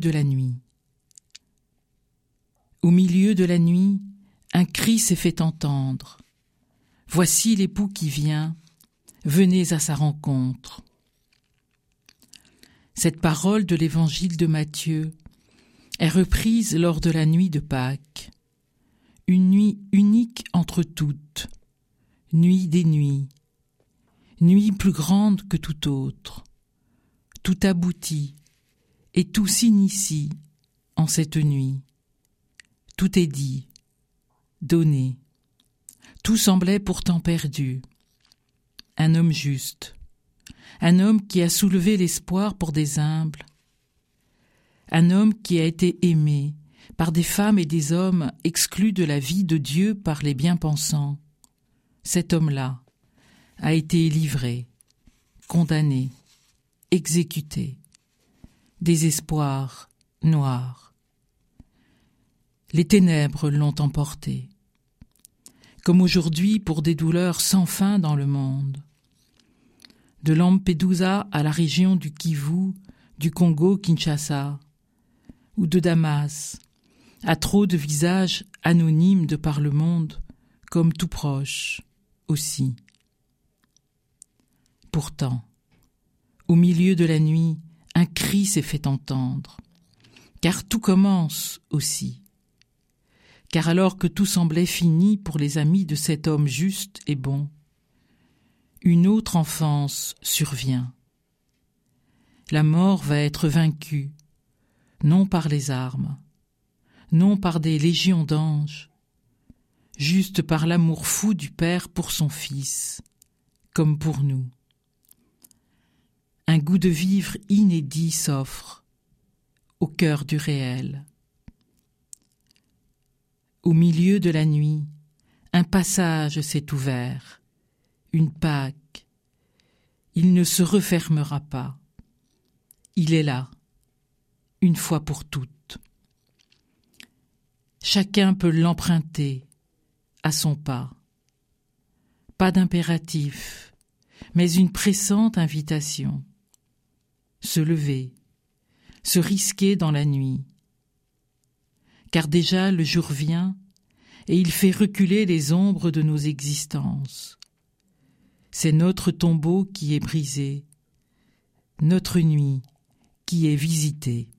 de la nuit. Au milieu de la nuit, un cri s'est fait entendre. Voici l'époux qui vient, venez à sa rencontre. Cette parole de l'évangile de Matthieu est reprise lors de la nuit de Pâques, une nuit unique entre toutes, nuit des nuits, nuit plus grande que toute autre. Tout aboutit, et tout s'initie en cette nuit. Tout est dit, donné. Tout semblait pourtant perdu. Un homme juste, un homme qui a soulevé l'espoir pour des humbles, un homme qui a été aimé par des femmes et des hommes exclus de la vie de Dieu par les bien-pensants. Cet homme-là a été livré, condamné, exécuté. Désespoir noir. Les ténèbres l'ont emporté, comme aujourd'hui pour des douleurs sans fin dans le monde. De Lampedusa à la région du Kivu, du Congo-Kinshasa, ou de Damas, à trop de visages anonymes de par le monde, comme tout proche aussi. Pourtant, au milieu de la nuit, un cri s'est fait entendre, car tout commence aussi. Car alors que tout semblait fini pour les amis de cet homme juste et bon, une autre enfance survient. La mort va être vaincue, non par les armes, non par des légions d'anges, juste par l'amour fou du Père pour son Fils, comme pour nous. Goût de vivre inédit s'offre au cœur du réel. Au milieu de la nuit, un passage s'est ouvert, une Pâque. Il ne se refermera pas. Il est là, une fois pour toutes. Chacun peut l'emprunter à son pas. Pas d'impératif, mais une pressante invitation. Se lever, se risquer dans la nuit. Car déjà le jour vient et il fait reculer les ombres de nos existences. C'est notre tombeau qui est brisé, notre nuit qui est visitée.